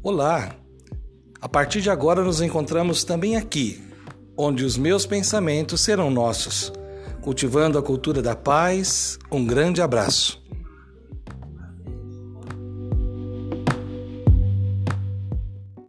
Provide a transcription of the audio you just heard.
Olá! A partir de agora nos encontramos também aqui, onde os meus pensamentos serão nossos, cultivando a cultura da paz. Um grande abraço.